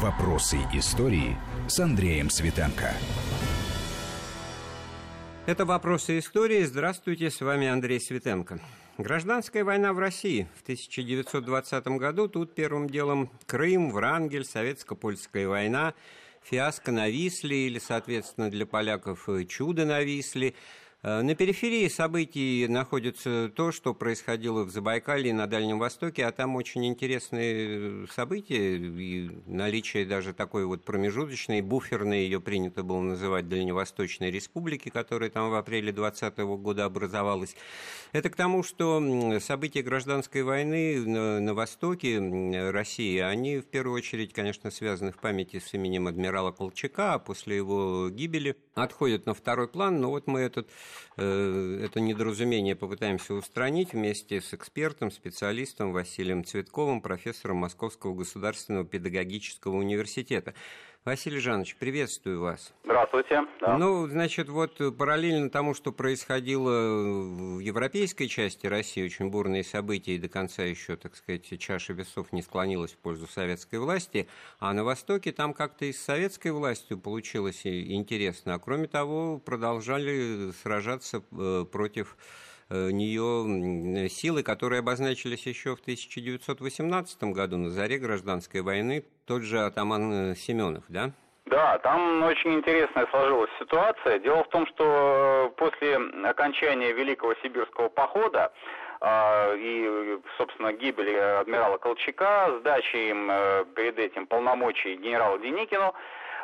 Вопросы истории с Андреем Светенко. Это «Вопросы истории». Здравствуйте, с вами Андрей Светенко. Гражданская война в России в 1920 году. Тут первым делом Крым, Врангель, Советско-Польская война, фиаско на Висле или, соответственно, для поляков чудо на Висле – на периферии событий находится то, что происходило в Забайкалье на Дальнем Востоке, а там очень интересные события и наличие даже такой вот промежуточной, буферной, ее принято было называть Дальневосточной республики, которая там в апреле 2020 года образовалась. Это к тому, что события гражданской войны на, на востоке России, они в первую очередь, конечно, связаны в памяти с именем адмирала Колчака, а после его гибели отходят на второй план, но вот мы этот Э, это недоразумение попытаемся устранить вместе с экспертом, специалистом Василием Цветковым, профессором Московского государственного педагогического университета. Василий Жанович, приветствую вас. Здравствуйте. Да. Ну, значит, вот параллельно тому, что происходило в европейской части России, очень бурные события, и до конца еще, так сказать, чаша весов не склонилась в пользу советской власти, а на Востоке там как-то и с советской властью получилось интересно. А кроме того, продолжали сражаться э, против Э, нее силы, которые обозначились еще в 1918 году на заре гражданской войны, тот же атаман э, Семенов, да? Да, там очень интересная сложилась ситуация. Дело в том, что э, после окончания Великого Сибирского похода и, собственно, гибели адмирала Колчака, сдачи им перед этим полномочий генералу Деникину, Э,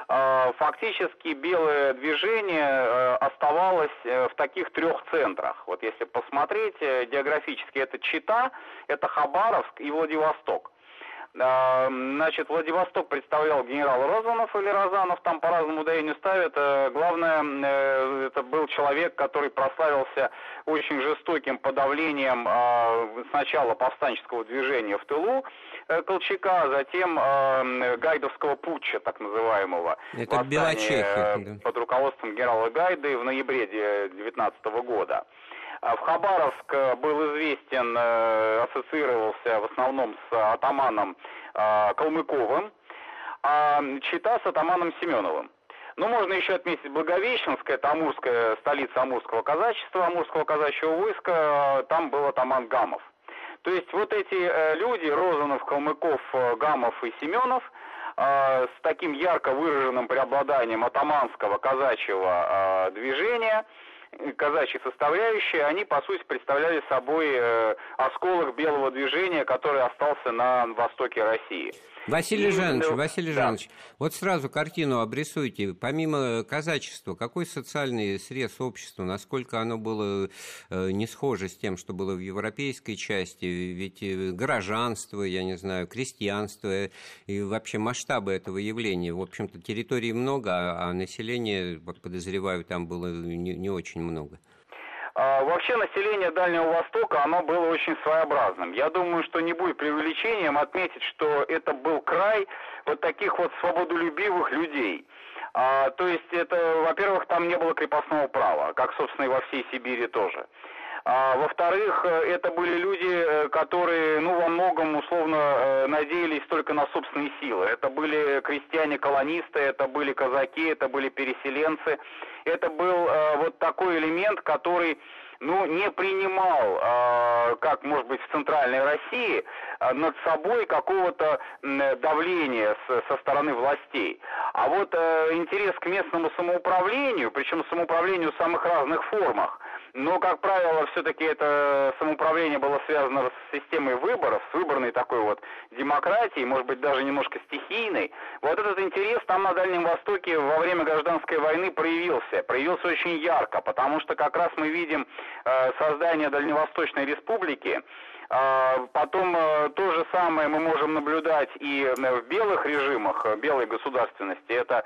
фактически белое движение э, оставалось э, в таких трех центрах. Вот если посмотреть географически, это Чита, это Хабаровск и Владивосток. Значит, Владивосток представлял генерал Розанов или Розанов, там по-разному ударению ставят. Главное, это был человек, который прославился очень жестоким подавлением сначала повстанческого движения в тылу, Э, Колчака, а затем э, Гайдовского путча, так называемого. Это Белочехи. Э. Под руководством генерала Гайды в ноябре 19 года. А в Хабаровск был известен, ассоциировался в основном с атаманом Калмыковым, а Чита с атаманом Семеновым. Ну, можно еще отметить Благовещенское, это Амурская столица Амурского казачества, Амурского казачьего войска, там был атаман Гамов. То есть вот эти э, люди, Розанов, Калмыков, э, Гамов и Семенов, э, с таким ярко выраженным преобладанием атаманского казачьего движения, казачьей составляющей, они, по сути, представляли собой осколок белого движения, который остался на востоке России. Василий Жанович, ну, Василий да. Жанович, вот сразу картину обрисуйте. Помимо казачества, какой социальный срез общества, насколько оно было э, не схоже с тем, что было в европейской части? Ведь э, горожанство, я не знаю, крестьянство и вообще масштабы этого явления. В общем-то, территорий много, а, а населения, подозреваю, там было не, не очень много. А, вообще население Дальнего Востока, оно было очень своеобразным. Я думаю, что не будет преувеличением отметить, что это был край вот таких вот свободолюбивых людей. А, то есть это, во-первых, там не было крепостного права, как, собственно, и во всей Сибири тоже. А, во-вторых, э, это были люди, э, которые, ну, во многом условно э, надеялись только на собственные силы. Это были крестьяне-колонисты, это были казаки, это были переселенцы. Это был вот такой элемент, который ну, не принимал, э, как, может быть, в Центральной России, э, над собой какого-то э, давления с, со стороны властей. А вот э, интерес к местному самоуправлению, причем самоуправлению в самых разных формах, но, как правило, все-таки это самоуправление было связано с системой выборов, с выборной такой вот демократией, может быть, даже немножко стихийной. Вот этот интерес там на Дальнем Востоке во время гражданской войны проявился. Проявился очень ярко, потому что как раз мы видим э, создание Дальневосточной республики, потом э, то же самое мы можем наблюдать и э, в белых режимах, э, белой государственности. Это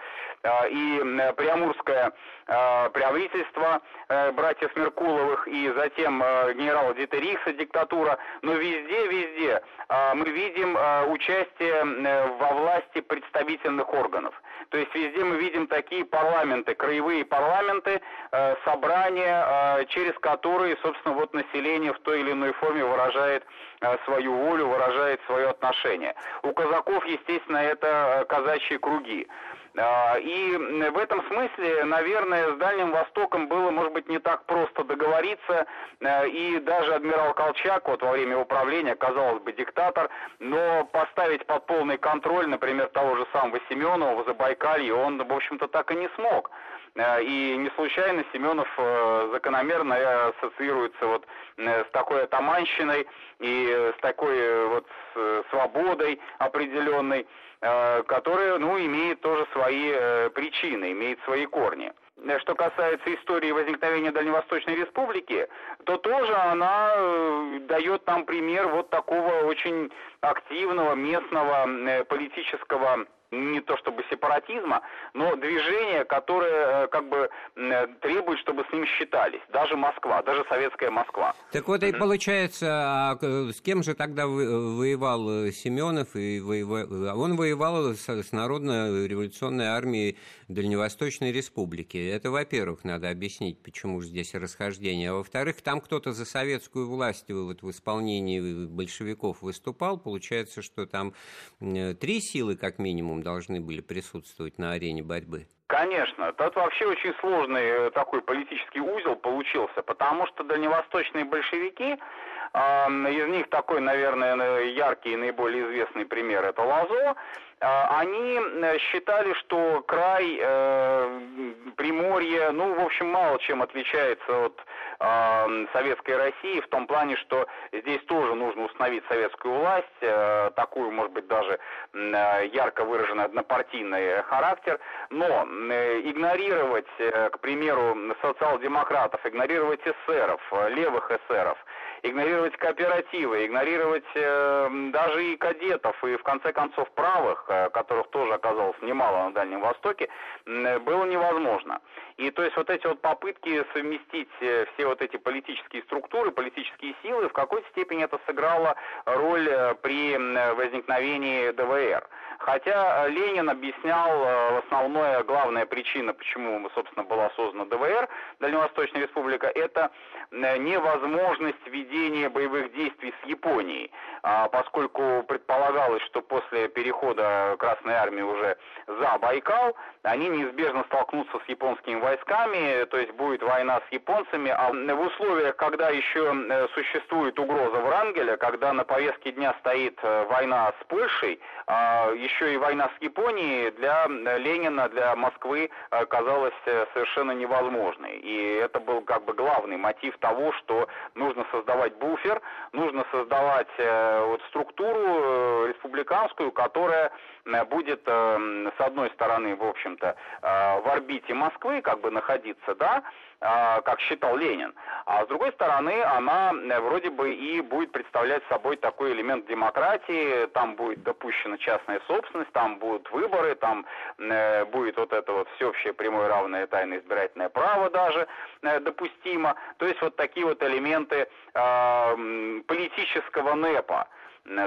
и Приамурское правительство братьев Меркуловых, и затем генерала Дитерихса диктатура. Но везде, везде мы видим участие во власти представительных органов. То есть везде мы видим такие парламенты, краевые парламенты, собрания, через которые, собственно, вот население в той или иной форме выражает выражает свою волю, выражает свое отношение. У казаков, естественно, это казачьи круги. А, и в этом смысле, наверное, с Дальним Востоком было, может быть, не так просто договориться, а, и даже адмирал Колчак, вот во время управления, казалось бы, диктатор, но поставить под полный контроль, например, того же самого Семенова в Забайкалье, он, в общем-то, так и не смог. А, и не случайно Семенов э, закономерно ассоциируется вот э, с такой атаманщиной и с такой э, вот свободой определенной. Э, которая, ну, имеет тоже свои э, причины, имеет свои корни. Э, что касается истории возникновения Дальневосточной Республики, то тоже она дает нам пример вот такого очень активного местного политического не то чтобы сепаратизма, но движение, которое э, как бы э, требует, чтобы с ним считались. Даже Москва, даже советская Москва. Так вот и получается, а с кем же тогда воевал э, Семенов? И воевал... Он воевал с, с Народно-революционной армией Дальневосточной Республики. Это, во-первых, надо объяснить, почему же здесь расхождение. А во-вторых, там кто-то за советскую власть вот, в исполнении большевиков выступал. Получается, что там три силы, как минимум, должны были присутствовать на арене борьбы? Конечно, тут вообще очень сложный э, такой политический узел получился, потому что дальневосточные большевики, из них такой, наверное, яркий и наиболее известный пример это Лазо, они э, считали, что край э, Приморье, ну, в общем, мало чем отличается от э, советской России в том плане, что здесь тоже нужно установить советскую власть, э, такую, может быть, даже э, ярко выраженный однопартийный характер, но игнорировать, к примеру, социал-демократов, игнорировать эсеров, левых эсеров, игнорировать кооперативы, игнорировать э, даже и кадетов, и в конце концов правых, э, которых тоже оказалось немало на Дальнем Востоке, э, было невозможно. И то есть вот эти вот попытки совместить э, все вот эти политические структуры, политические силы, в какой-то степени это сыграло роль при возникновении ДВР. Хотя Ленин объяснял э, основная, главная причина, почему, собственно, была создана ДВР, Дальневосточная Республика, это невозможность ведения боевых действий с Японией, поскольку предполагалось, что после перехода Красной Армии уже за Байкал, они неизбежно столкнутся с японскими войсками, то есть будет война с японцами, а в условиях, когда еще э, существует угроза Врангеля, когда на повестке дня стоит э, война с Польшей, а еще и война с Японией для Ленина, для Москвы казалась э, совершенно невозможной. И это был как бы главный мотив того, что нужно создавать буфер, нужно создавать вот структуру республиканскую, которая будет с одной стороны, в общем общем-то, э, в орбите Москвы как бы находиться, да, э, как считал Ленин. А с другой стороны, она э, вроде бы и будет представлять собой такой элемент демократии, там будет допущена частная собственность, там будут выборы, там будет вот это вот всеобщее прямое равное тайное избирательное право даже допустимо. То есть вот такие вот элементы политического НЭПа,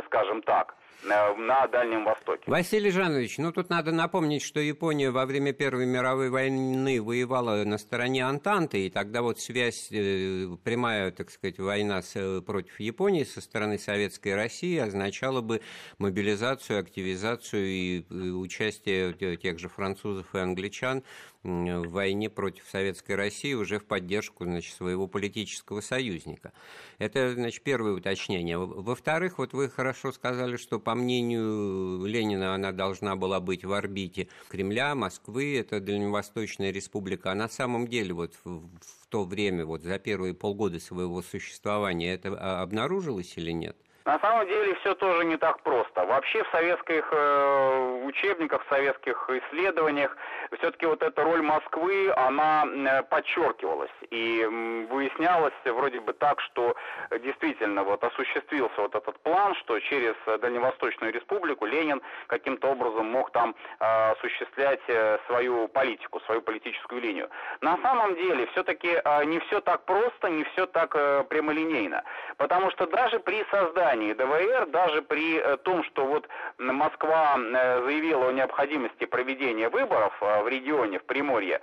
скажем так. Э, на Дальнем Востоке. Василий Жанович, ну тут надо напомнить, что Япония во время Первой мировой войны воевала на стороне Антанты, и тогда вот связь, э, прямая, так сказать, война э, против Японии со стороны Советской России означала бы мобилизацию, активизацию и участие тех же французов и англичан в войне против Советской России уже в поддержку значит, своего политического союзника. Это значит, первое уточнение. Во-вторых, вот вы хорошо сказали, что по мнению Ленина она должна была быть в орбите Кремля, Москвы, это Дальневосточная республика. А на самом деле вот в, в то время, вот за первые полгода своего существования, это а, обнаружилось или нет? На самом деле все тоже не так просто. Вообще в советских э, учебниках, в советских исследованиях все-таки вот эта роль Москвы, она э, подчеркивалась. И э, выяснялось вроде бы так, что действительно вот осуществился вот этот план, что через Дальневосточную республику Ленин каким-то образом мог там э, осуществлять свою политику, свою политическую линию. На самом деле все-таки э, не все так просто, не все так э, прямолинейно. Потому что даже при создании создании ДВР, даже при том, что вот Москва заявила о необходимости проведения выборов в регионе, в Приморье,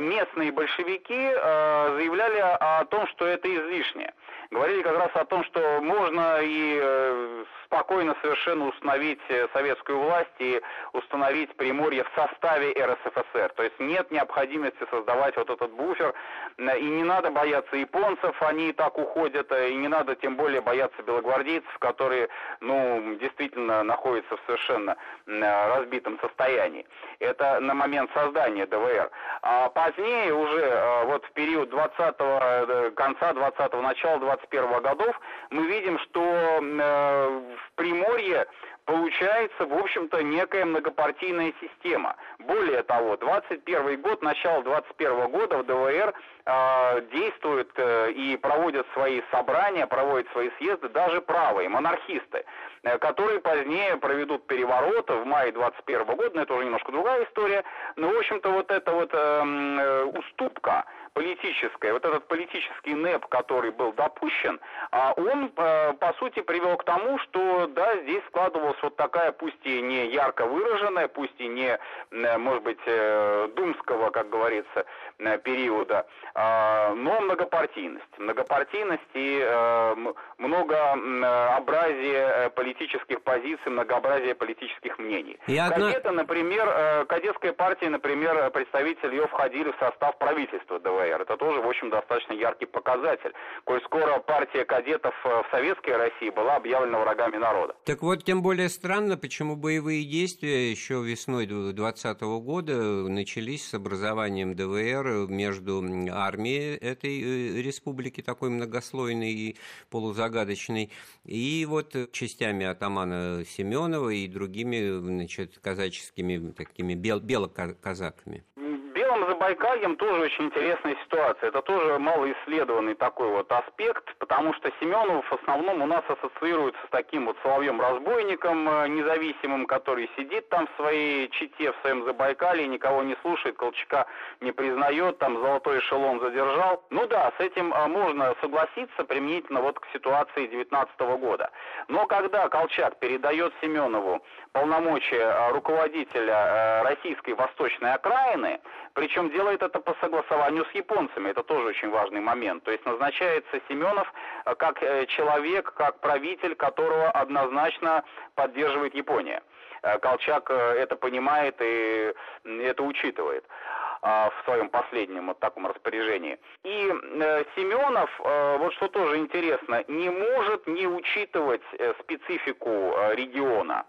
местные большевики заявляли о том, что это излишне. Говорили как раз о том, что можно и спокойно совершенно установить э, советскую власть и установить Приморье в составе РСФСР. То есть нет необходимости создавать вот этот буфер, и не надо бояться японцев, они и так уходят, э, и не надо тем более бояться белогвардейцев, которые, ну, действительно находятся в совершенно разбитом состоянии. Это на момент создания ДВР. А позднее уже, э, вот в период 20 конца 20-го, начала 21 годов, мы видим, что в Приморье получается, в общем-то, некая многопартийная система. Более того, 21 год, начало 21 года в ДВР э, действуют э, и проводят свои собрания, проводят свои съезды даже правые, монархисты, э, которые позднее проведут переворот в мае 21 года, но это уже немножко другая история. Но, в общем-то, вот эта вот эм, э, уступка политическое, вот этот политический НЭП, который был допущен, а он, э, по сути, привел к тому, что, да, здесь складывалась вот такая, пусть и не ярко выраженная, пусть и не, э, может быть, э, думского, как говорится, периода, а, но многопартийность. Многопартийность и многообразие политических позиций, многообразие политических мнений. И одна... Кадеты, например, кадетская партия, например, представители ее входили в состав правительства ДВР. КПР. Это тоже, в общем, достаточно яркий показатель. Коль скоро партия кадетов э, в советской России была объявлена врагами народа. Так вот, тем более странно, почему боевые действия еще весной 2020 года начались с образованием ДВР между армией этой э, республики, такой многослойной и полузагадочной, и вот частями атамана Семенова и другими значит, казаческими такими бел белоказаками. Забайкальем тоже очень интересная ситуация. Это тоже малоисследованный такой вот аспект, потому что Семенов в основном у нас ассоциируется с таким вот соловьем-разбойником э, независимым, который сидит там в своей чите, в своем Забайкалье, никого не слушает, Колчака не признает, там золотой эшелон задержал. Ну да, с этим э, можно согласиться применительно вот к ситуации 19 года. Но когда Колчак передает Семенову полномочия э, руководителя российской восточной окраины, причем делает это по согласованию с японцами. Это тоже очень важный момент. То есть назначается Семенов э, как э, человек, как правитель, которого однозначно поддерживает Япония. Э, Колчак это понимает и это учитывает в своем последнем вот таком распоряжении. И Семенов, вот что тоже интересно, не может не учитывать специфику региона.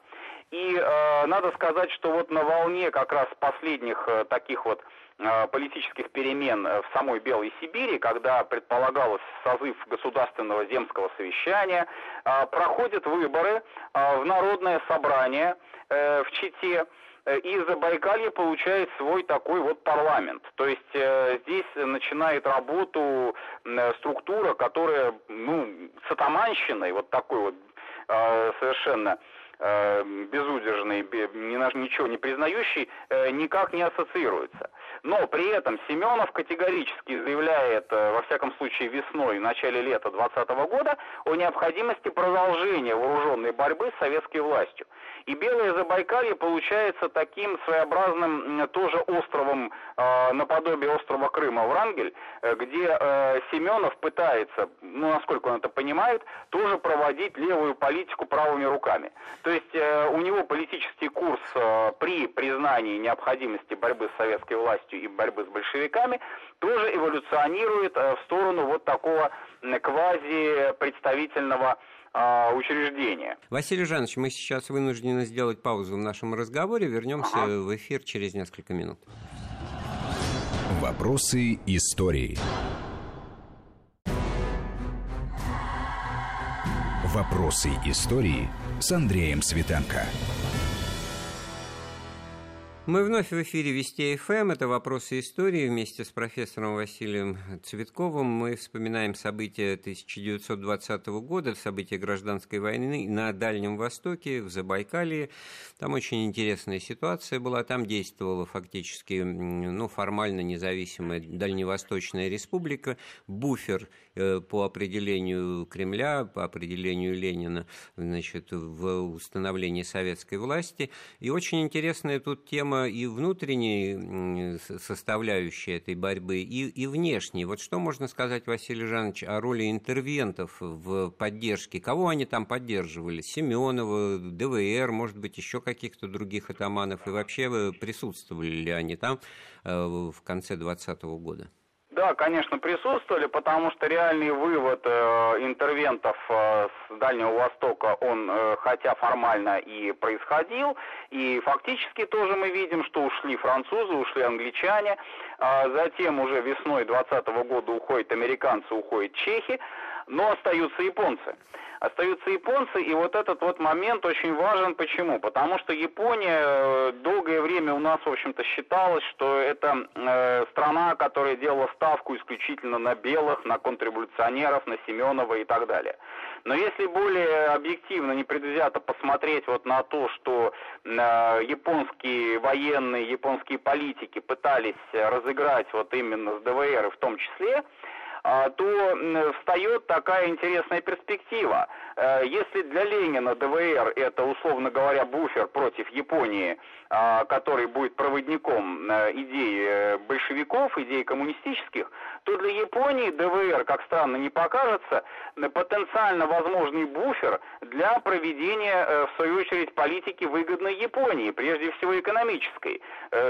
И э, надо сказать, что вот на волне как раз последних э, таких вот э, политических перемен в самой Белой Сибири, когда предполагалось созыв государственного земского совещания, э, проходят выборы э, в народное собрание э, в Чите, э, и Забайкалье получает свой такой вот парламент. То есть э, здесь начинает работу э, структура, которая, ну, с атаманщиной, вот такой вот э, совершенно э, безудержный, ни, ничего не признающий, э, никак не ассоциируется. Но при этом Семенов категорически заявляет, э, во всяком случае весной, в начале лета 2020 года, о необходимости продолжения вооруженной борьбы с советской властью. И Белое Забайкалье получается таким своеобразным тоже островом, э, наподобие острова Крыма, Врангель, э, где Семенов пытается, ну, насколько он это понимает, тоже проводить левую политику правыми руками. То есть у него политический курс при признании необходимости борьбы с советской властью и борьбы с большевиками тоже эволюционирует э, в сторону вот такого квази-представительного а, учреждения. Василий Жанович, мы сейчас вынуждены сделать паузу в нашем разговоре. Вернемся ага. в эфир через несколько минут. Вопросы истории. Вопросы истории с Андреем Светенко. Мы вновь в эфире Вести ФМ. Это «Вопросы истории». Вместе с профессором Василием Цветковым мы вспоминаем события 1920 года, события гражданской войны на Дальнем Востоке, в Забайкалье. Там очень интересная ситуация была. Там действовала фактически, ну, формально независимая Дальневосточная республика. Буфер э, по определению Кремля, по определению Ленина, значит, в установлении советской власти. И очень интересная тут тема тема и внутренней составляющей этой борьбы, и, и внешней. Вот что можно сказать, Василий Жанович, о роли интервентов в поддержке? Кого они там поддерживали? Семенова, ДВР, может быть, еще каких-то других атаманов? И вообще э, присутствовали ли они там э, в конце 2020 года? Да, конечно, присутствовали, потому что реальный вывод э, интервентов э, с Дальнего Востока, он э, хотя формально и происходил, и фактически тоже мы видим, что ушли французы, ушли англичане, э, затем уже весной 2020 года уходят американцы, уходят чехи, но остаются японцы остаются японцы, и вот этот вот момент очень важен. Почему? Потому что Япония э, долгое время у нас, в общем-то, считалось, что это э, страна, которая делала ставку исключительно на белых, на контрреволюционеров, на Семенова и так далее. Но если более объективно, непредвзято посмотреть вот на то, что э, японские военные, японские политики пытались разыграть вот именно с ДВР в том числе, то встает такая интересная перспектива. Э, если для Ленина ДВР это, условно говоря, буфер против Японии, а, который будет проводником э, идей э, большевиков, идей коммунистических, то для Японии ДВР, как странно не покажется, потенциально возможный буфер для проведения, в свою очередь, политики выгодной Японии, прежде всего экономической,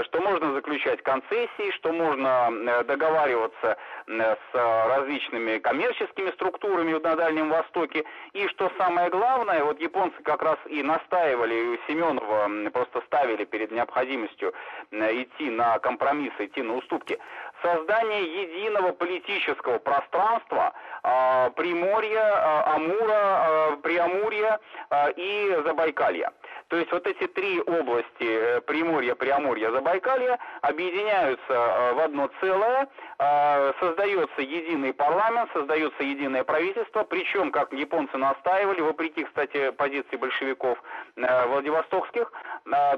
что можно заключать концессии, что можно договариваться с различными коммерческими структурами на Дальнем Востоке, и что самое главное, вот японцы как раз и настаивали, и Семенова просто ставили перед необходимостью идти на компромиссы, идти на уступки, создание единого политического пространства э, Приморья, э, Амура, э, Приамурья э, и Забайкалья. То есть вот эти три области э, Приморья, Приамурья, Забайкалья объединяются э, в одно целое, э, создается единый парламент, создается единое правительство, причем, как японцы настаивали, вопреки, кстати, позиции большевиков Владивостокских,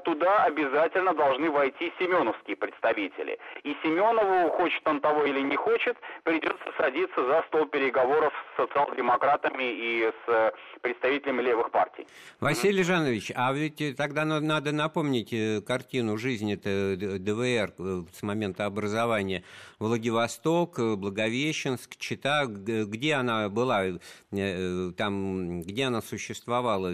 туда обязательно должны войти семеновские представители. И Семенову, хочет он того или не хочет, придется садиться за стол переговоров с социал-демократами и с представителями левых партий. Василий Жанович, а ведь тогда надо напомнить э, картину жизни ДВР э, с момента образования. Владивосток, э, Благовещенск, Чита, где она была, там, где она существовала,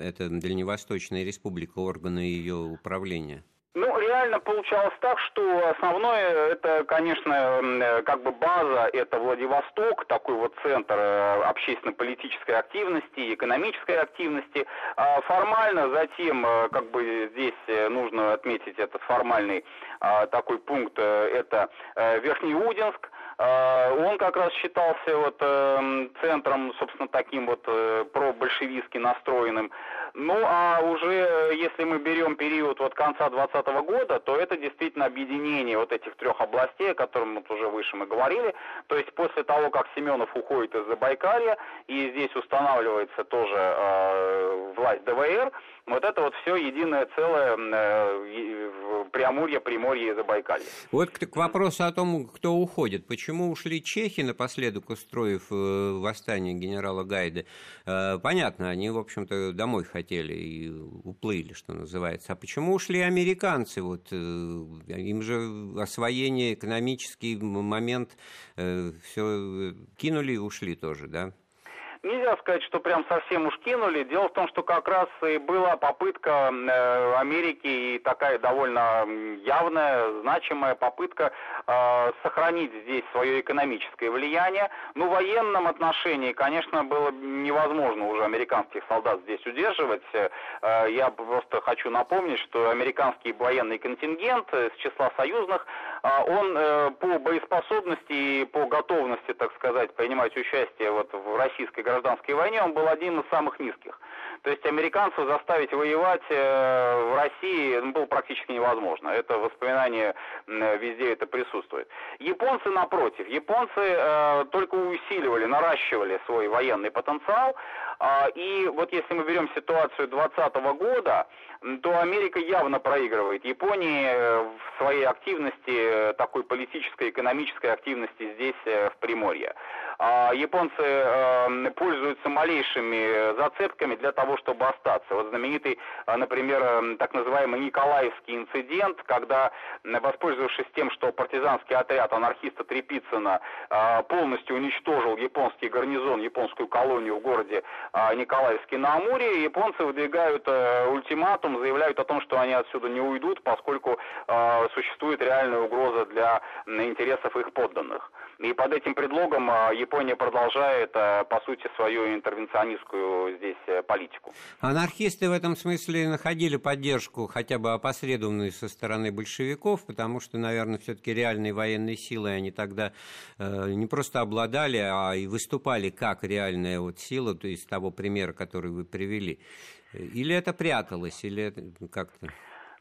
эта Дальневосточная республика, органы ее управления? Ну, реально получалось так, что основное, это, конечно, как бы база, это Владивосток, такой вот центр э, общественно-политической активности, экономической активности. А формально затем, э, как бы здесь э, нужно отметить этот формальный а, такой пункт, это Верхнеудинск, а, он как раз считался вот центром, собственно, таким вот пробольшевистски настроенным. Ну, а уже если мы берем период вот конца 20 года, то это действительно объединение вот этих трех областей, о котором вот уже выше мы говорили. То есть после того, как Семенов уходит из Забайкалья, и здесь устанавливается тоже э, власть ДВР, вот это вот все единое целое э, Преамурье, Приморье и Забайкалье. Вот к, к вопросу о том, кто уходит. Почему ушли чехи, напоследок устроив э, восстание генерала Гайда? Э, понятно, они, в общем-то, домой хотели и уплыли, что называется. А почему ушли американцы? Вот, э, им же освоение, экономический момент, э, все кинули и ушли тоже, да? Нельзя сказать, что прям совсем уж кинули. Дело в том, что как раз и была попытка э, Америки и такая довольно явная, значимая попытка э, сохранить здесь свое экономическое влияние. Ну, в военном отношении, конечно, было невозможно уже американских солдат здесь удерживать. Э, я просто хочу напомнить, что американский военный контингент с числа союзных он по боеспособности и по готовности, так сказать, принимать участие вот в российской гражданской войне, он был один из самых низких. То есть американцев заставить воевать э, в России ну, было практически невозможно. Это воспоминание везде это присутствует. Японцы, напротив, японцы э, только усиливали, наращивали свой военный потенциал. Э, и вот если мы берем ситуацию 2020 года, то Америка явно проигрывает Японии э, в своей активности, э, такой политической, экономической активности здесь, э, в Приморье. А японцы э, пользуются малейшими зацепками для того, чтобы остаться. Вот знаменитый, например, э, так называемый Николаевский инцидент, когда, воспользовавшись тем, что партизанский отряд анархиста Трепицына полностью уничтожил японский гарнизон, японскую колонию в городе Николаевске на Амуре, японцы выдвигают ультиматум, заявляют о том, что они отсюда не уйдут, поскольку существует реальная угроза для интересов их подданных. И под этим предлогом Япония продолжает, э, по сути, свою интервенционистскую здесь э, политику. Анархисты в этом смысле находили поддержку хотя бы опосредованную со стороны большевиков, потому что, наверное, все-таки реальной военной силой они тогда э, не просто обладали, а и выступали как реальная вот сила, то есть того примера, который вы привели. Или это пряталось, или как-то...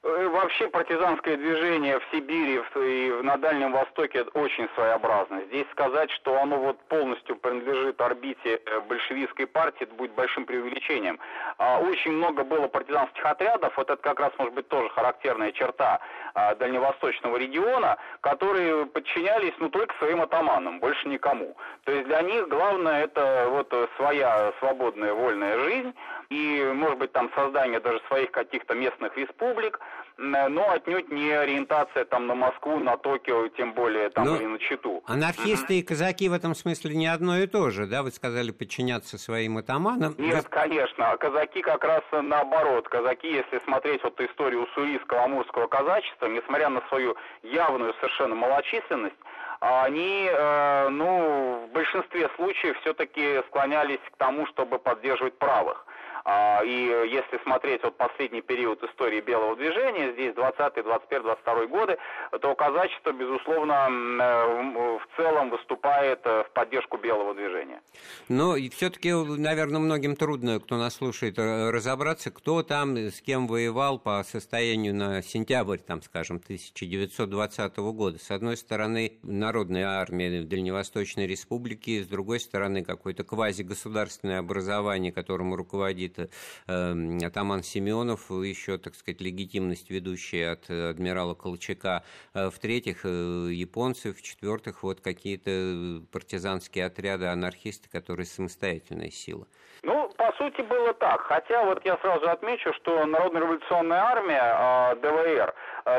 Э, вообще партизанское движение в Сибири и на Дальнем Востоке очень своеобразно. Здесь сказать, что оно вот полностью принадлежит орбите э, большевистской партии, это будет большим преувеличением. А очень много было партизанских отрядов, вот это как раз может быть тоже характерная черта а, дальневосточного региона, которые подчинялись ну только своим атаманам, больше никому. То есть для них главное это вот своя свободная вольная жизнь и, может быть, там создание даже своих каких-то местных республик, но отнюдь не ориентация там на Москву, на Токио, тем более там но или на Читу. Анархисты и казаки в этом смысле не одно и то же, да? Вы сказали подчиняться своим атаманам. Нет, конечно. А казаки как раз наоборот. Казаки, если смотреть вот историю уссурийского, амурского казачества, несмотря на свою явную совершенно малочисленность, они, э, ну, в большинстве случаев все-таки склонялись к тому, чтобы поддерживать правых. А, и если смотреть вот последний период истории белого движения, здесь 20 21 22 годы, то казачество, безусловно, э, в целом выступает э, в поддержку белого движения. Но все-таки, наверное, многим трудно, кто нас слушает, э, разобраться, кто там, с кем воевал по состоянию на сентябрь, там, скажем, 1920 года. С одной стороны, Народная армия Дальневосточной Республики, с другой стороны, какое-то квазигосударственное образование, которому руководит это э, атаман Семенов, еще, так сказать, легитимность ведущая от адмирала Колчака. Э, в-третьих, э, японцы. В-четвертых, вот какие-то партизанские отряды, анархисты, которые самостоятельная сила. Ну, по сути, было так. Хотя вот я сразу отмечу, что Народная революционная армия, э, ДВР,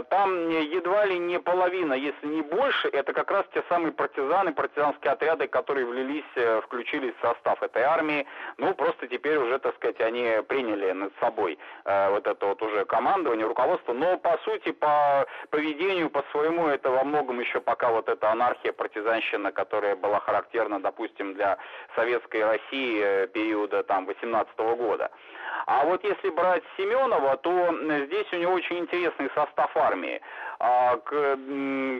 там едва ли не половина, если не больше, это как раз те самые партизаны, партизанские отряды, которые влились, включились в состав этой армии. Ну, просто теперь уже, так сказать, они приняли над собой э, вот это вот уже командование, руководство. Но, по сути, по поведению, по своему, это во многом еще пока вот эта анархия, партизанщина, которая была характерна, допустим, для советской России э, периода там, 18 года. А вот если брать Семенова, то здесь у него очень интересный состав армии. А к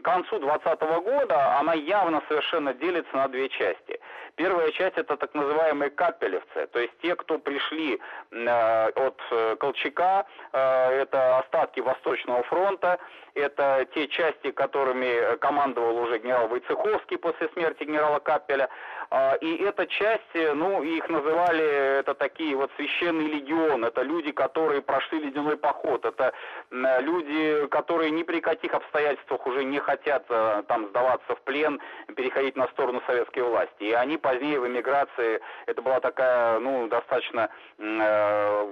концу 20 года она явно совершенно делится на две части. Первая часть это так называемые капелевцы, то есть те, кто пришли э, от э, Колчака, э, это остатки Восточного фронта, это те части, которыми командовал уже генерал Войцеховский после смерти генерала Капеля, и эта часть, ну, их называли, это такие вот священный легион, это люди, которые прошли ледяной поход, это люди, которые ни при каких обстоятельствах уже не хотят там сдаваться в плен, переходить на сторону советской власти. И они позднее в эмиграции, это была такая, ну, достаточно э,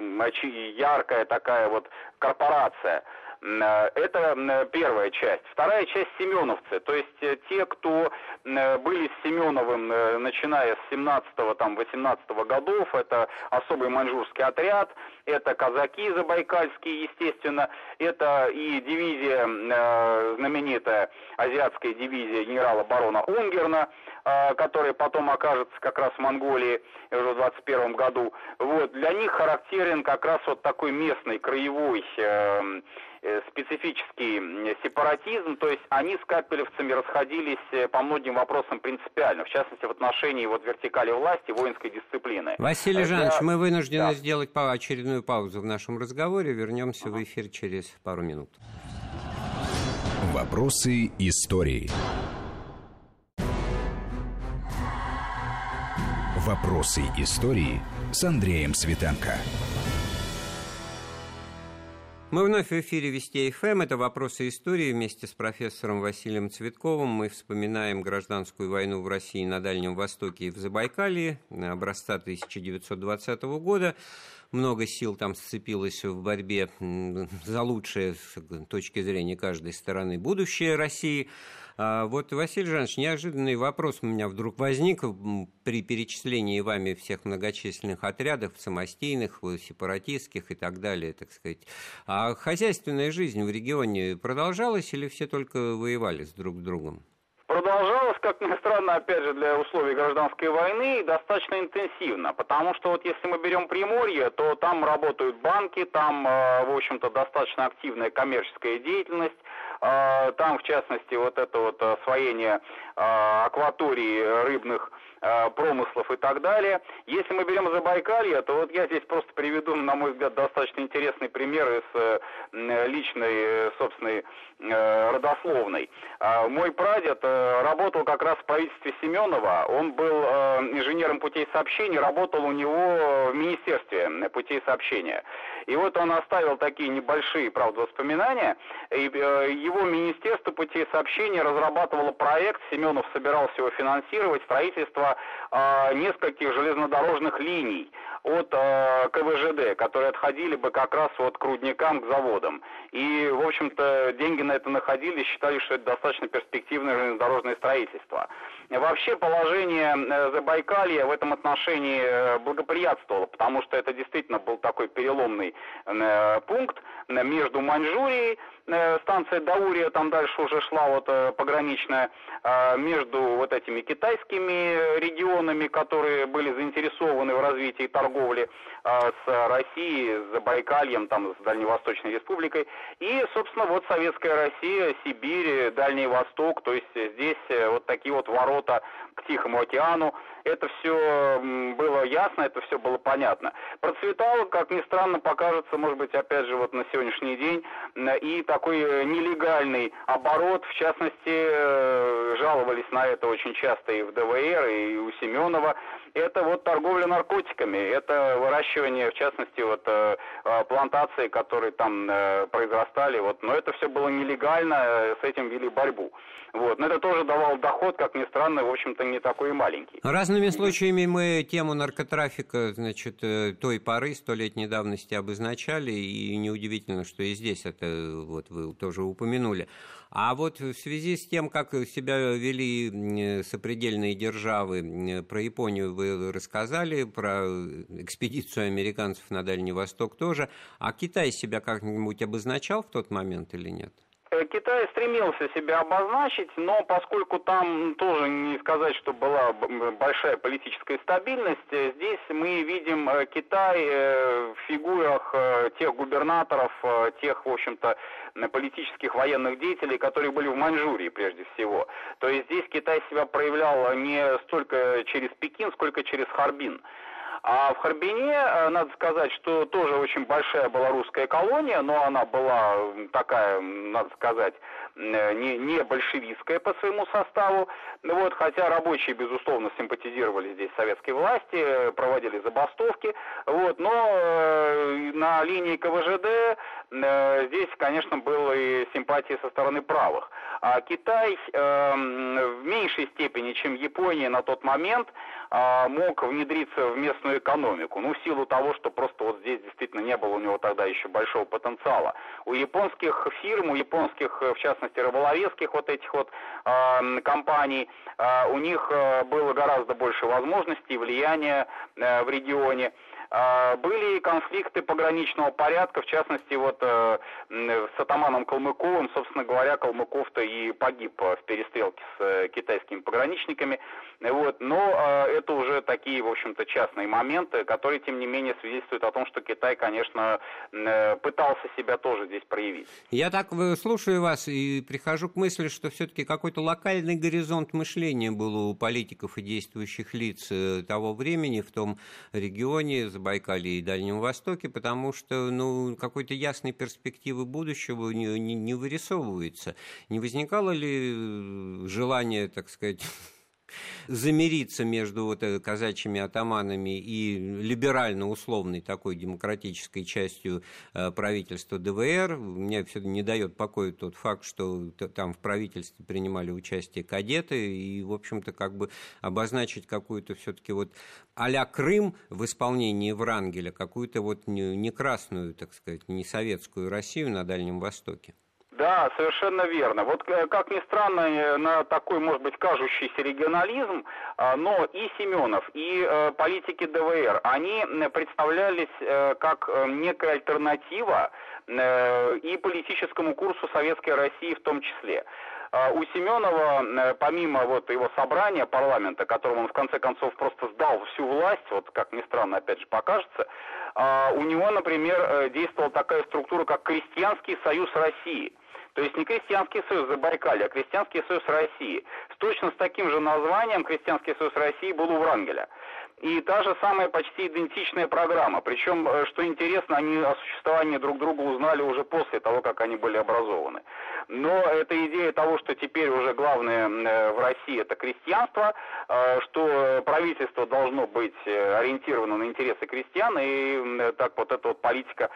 яркая такая вот корпорация. Э, это первая часть. Вторая часть семеновцы, то есть э, те, кто были с Семеновым, начиная с 17-го, там, 18 -го годов, это особый маньчжурский отряд, это казаки забайкальские, естественно, это и дивизия, э, знаменитая азиатская дивизия генерала барона Унгерна, э, которая потом окажется как раз в Монголии уже в 21 году. Вот, для них характерен как раз вот такой местный, краевой э, Э, специфический сепаратизм, то есть они с капелевцами расходились по многим вопросам принципиально, в частности в отношении вот вертикали власти, воинской дисциплины. Василий Жанович, мы вынуждены да. сделать очередную паузу в нашем разговоре, вернемся в эфир через пару минут. Вопросы истории. Вопросы истории с Андреем Светенко. Мы вновь в эфире Вести ФМ. Это «Вопросы истории». Вместе с профессором Василием Цветковым мы вспоминаем гражданскую войну в России на Дальнем Востоке и в Забайкалье образца 1920 года. Много сил там сцепилось в борьбе за лучшее с точки зрения каждой стороны будущее России – а вот, Василий Жанович, неожиданный вопрос у меня вдруг возник при перечислении вами всех многочисленных отрядов, самостийных, сепаратистских и так далее, так сказать. А хозяйственная жизнь в регионе продолжалась или все только воевали с друг с другом? продолжалось, как ни странно, опять же, для условий гражданской войны, достаточно интенсивно. Потому что вот если мы берем Приморье, то там работают банки, там, э, в общем-то, достаточно активная коммерческая деятельность. А, там, в частности, вот это вот освоение а, акватории рыбных промыслов и так далее. Если мы берем Забайкалье, то вот я здесь просто приведу, на мой взгляд, достаточно интересный пример из э, личной, э, собственной э, родословной. Мой прадед работал как раз в правительстве Семенова, он был инженером путей сообщения, работал у него в Министерстве путей сообщения. И вот он оставил такие небольшие, правда, воспоминания, и его Министерство путей сообщения разрабатывало проект, Семенов собирался его финансировать, строительство э, нескольких железнодорожных линий от э, КВЖД, которые отходили бы как раз вот к рудникам, к заводам. И, в общем-то, деньги на это находились, считали, что это достаточно перспективное железнодорожное строительство. Вообще положение э, Забайкалья в этом отношении э, благоприятствовало, потому что это действительно был такой переломный э, пункт между Маньчжурией, станция Даурия, там дальше уже шла вот пограничная, между вот этими китайскими регионами, которые были заинтересованы в развитии торговли с Россией, с Забайкальем, там, с Дальневосточной Республикой, и, собственно, вот Советская Россия, Сибирь, Дальний Восток, то есть здесь вот такие вот ворота к Тихому океану. Это все было ясно, это все было понятно. Процветал, как ни странно, покажется, может быть, опять же, вот на сегодняшний день, и такой э, нелегальный оборот, в частности, э, жаловались на это очень часто и в ДВР, и у Семенова, это вот торговля наркотиками, это выращивание, в частности, вот э, плантации, которые там произрастали, вот, но это все было нелегально, с этим вели борьбу. Вот. Но это тоже давало доход, как ни странно, в общем-то, не такой и маленький. Разными случаями мы тему наркотрафика, значит, э, той поры, столетней давности обозначали, и неудивительно, что и здесь это вот вы тоже упомянули. А вот в связи с тем, как себя вели сопредельные державы, про Японию вы рассказали, про экспедицию американцев на Дальний Восток тоже, а Китай себя как-нибудь обозначал в тот момент или нет? Э, Китай стремился себя обозначить, но поскольку там тоже не сказать, что была большая политическая стабильность, э, здесь мы видим э, Китай в фигурах тех губернаторов, тех, в общем-то, политических военных деятелей, которые были в Маньчжурии прежде всего. То есть здесь Китай себя проявлял не столько через Пекин, сколько через Харбин. А в Харбине, э, надо сказать, что тоже очень большая была русская колония, но она была такая, надо сказать, э, не, не большевистская по своему составу. Вот, хотя рабочие, безусловно, симпатизировали здесь советской власти, проводили забастовки. Вот, но э, на линии КВЖД здесь, конечно, было симпатии со стороны правых. А Китай в меньшей степени, чем Япония на тот момент, э, мог внедриться в местную экономику. Ну, в силу того, что просто вот здесь действительно не было у него тогда еще большого потенциала. У японских фирм, у японских, в частности, рыболовецких вот этих вот э, компаний, э, у них э, было гораздо больше возможностей, влияния э, в регионе. А, были конфликты пограничного порядка, в частности, вот э, с атаманом Калмыковым, собственно говоря, Калмыков-то и погиб в перестрелке с э, китайскими пограничниками. Вот. Но э, это уже такие, в общем-то, частные моменты, которые, тем не менее, свидетельствуют о том, что Китай, конечно, пытался себя тоже здесь проявить. Я так слушаю вас и прихожу к мысли, что все-таки какой-то локальный горизонт мышления был у политиков и действующих лиц того времени в том регионе, Забайкалье и Дальнем Востоке, потому что ну, какой-то ясной перспективы будущего не, не, не вырисовывается. Не возникало ли э, желание, так сказать, замириться между вот э, казачьими атаманами и либерально-условной такой демократической частью э, правительства ДВР. Мне все не дает покоя тот факт, что там в правительстве принимали участие кадеты, и, в общем-то, как бы обозначить какую-то все-таки вот а Крым в исполнении Врангеля, какую-то вот не, красную, так сказать, не советскую Россию на Дальнем Востоке. Да, совершенно верно. Вот э, как ни странно, э, на такой, может быть, кажущийся регионализм, а, но и Семенов, и э, политики ДВР, они представлялись как некая альтернатива и политическому курсу Советской России в том числе. А у Семенова, помимо вот его собрания парламента, которому он в конце концов просто сдал всю власть, вот как ни странно опять же покажется, а, у него, например, действовала такая структура, как Крестьянский союз России – то есть не Крестьянский союз Забайкалья, а Крестьянский союз России. С точно с таким же названием Крестьянский союз России был у Врангеля. И та же самая почти идентичная программа. Причем, э, что интересно, они о существовании друг друга узнали уже после того, как они были образованы. Но эта идея того, что теперь уже главное э, в России это крестьянство, э, что правительство должно быть ориентировано на интересы крестьян, и так вот эта вот политика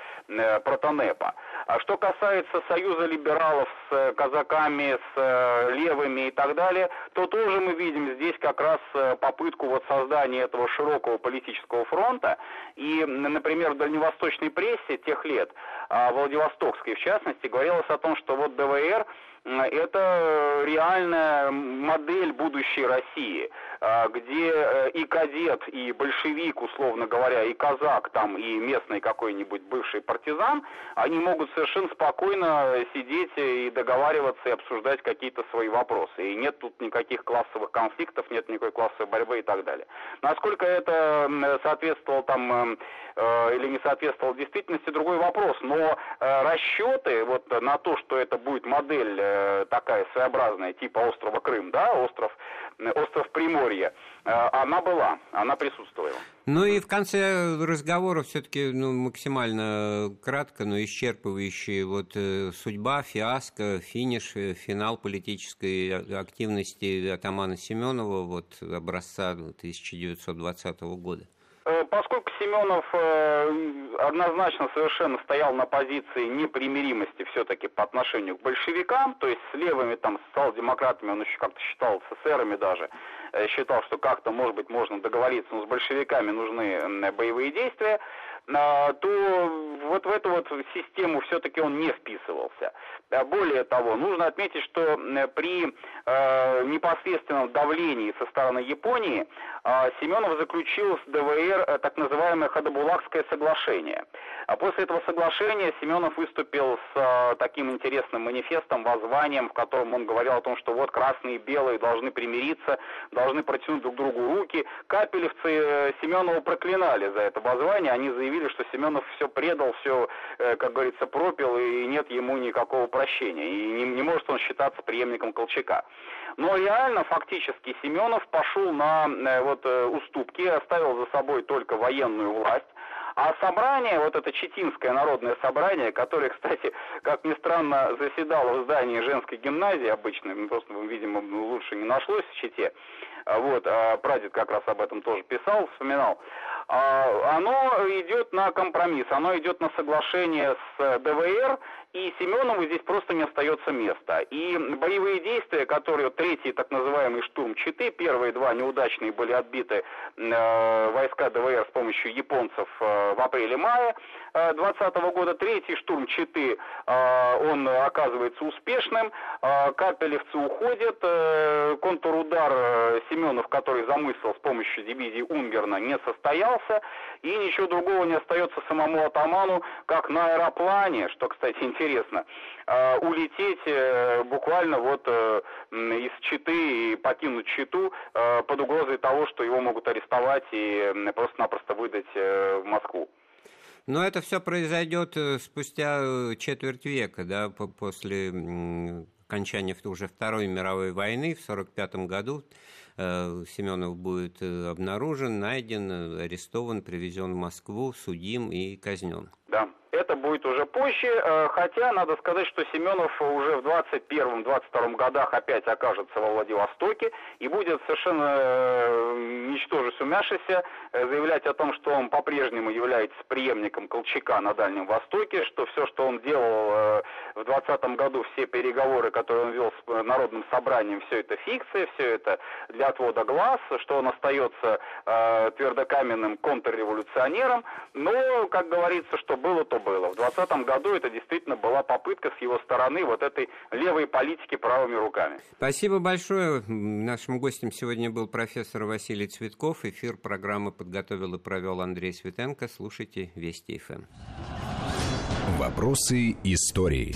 протонепа. А что касается союза либералов с казаками, с левыми и так далее, то тоже мы видим здесь как раз попытку вот создания этого широкого политического фронта. И, например, в дальневосточной прессе тех лет, а, Владивостокской в частности, говорилось о том, что вот ДВР это реальная модель будущей России, а, где э, и кадет, и большевик, условно говоря, и казак, там, и местный какой-нибудь бывший партизан, они могут совершенно спокойно сидеть и договариваться и обсуждать какие-то свои вопросы. И нет тут никаких классовых конфликтов, нет никакой классовой борьбы и так далее. Насколько это соответствовало там э, или не соответствовало действительности, другой вопрос. Но э, расчеты вот на то, что это будет модель Э, такая своеобразная, типа острова Крым, да, остров, э, остров Приморья, э, она была, она присутствовала. Ну и в конце разговора все-таки ну, максимально кратко, но исчерпывающие вот судьба, фиаско, финиш, финал политической активности атамана Семенова вот образца 1920 года. Семенов э, однозначно совершенно стоял на позиции непримиримости все-таки по отношению к большевикам, то есть с левыми, там, социал-демократами он еще как-то считал, с эсерами даже, э, считал, что как-то, может быть, можно договориться, но с большевиками нужны боевые действия, то вот в эту вот систему все-таки он не вписывался. А более того, нужно отметить, что при э, непосредственном давлении со стороны Японии э, Семенов заключил с ДВР э, так называемое Хадабулакское соглашение. А после этого соглашения Семенов выступил с э, таким интересным манифестом, воззванием, в котором он говорил о том, что вот красные и белые должны примириться, должны протянуть друг другу руки. Капелевцы э, Семенова проклинали за это воззвание, они заявили, что Семенов все предал, все, э, как говорится, пропил, и нет ему никакого прощения, и не, не может он считаться преемником Колчака. Но реально, фактически, Семенов пошел на э, вот, э, уступки, оставил за собой только военную власть, а собрание, вот это Читинское народное собрание, которое, кстати, как ни странно, заседало в здании женской гимназии обычно, просто, видимо, лучше не нашлось в Чите, вот, а прадед как раз об этом тоже писал, вспоминал, а, оно идет на компромисс, оно идет на соглашение с ДВР, и Семенову здесь просто не остается места. И боевые действия, которые третий так называемый штурм Читы, первые два неудачные были отбиты э, войска ДВР с помощью японцев э, в апреле-мае 2020 э, года, третий штурм Читы, э, он оказывается успешным, э, капелевцы уходят, э, контрудар э, Семенов, который замыслил с помощью дивизии Унгерна, не состоялся, и ничего другого не остается самому атаману, как на аэроплане, что, кстати, интересно, э, улететь э, буквально вот э, из Читы и покинуть Читу под угрозой того, что его могут арестовать и просто-напросто выдать в Москву. Но это все произойдет спустя четверть века, да, после окончания уже Второй мировой войны в 1945 году. Э, Семенов будет э, обнаружен, найден, арестован, привезен в Москву, судим и казнен. Да. Это будет уже позже, э, хотя надо сказать, что Семенов уже в 21-22 годах опять окажется во Владивостоке и будет совершенно э, ничтоже сумяшися э, заявлять о том, что он по-прежнему является преемником Колчака на Дальнем Востоке, что все, что он делал в 20 году, все переговоры, которые он вел с Народным собранием, все это фикция, все это для отвода глаз, что он остается твердокаменным контрреволюционером, но, как говорится, что было, то было. В 2020 году это действительно была попытка с его стороны вот этой левой политики правыми руками. Спасибо большое. Нашим гостем сегодня был профессор Василий Цветков. Эфир программы подготовил и провел Андрей Светенко. Слушайте Вести ФМ. Вопросы истории.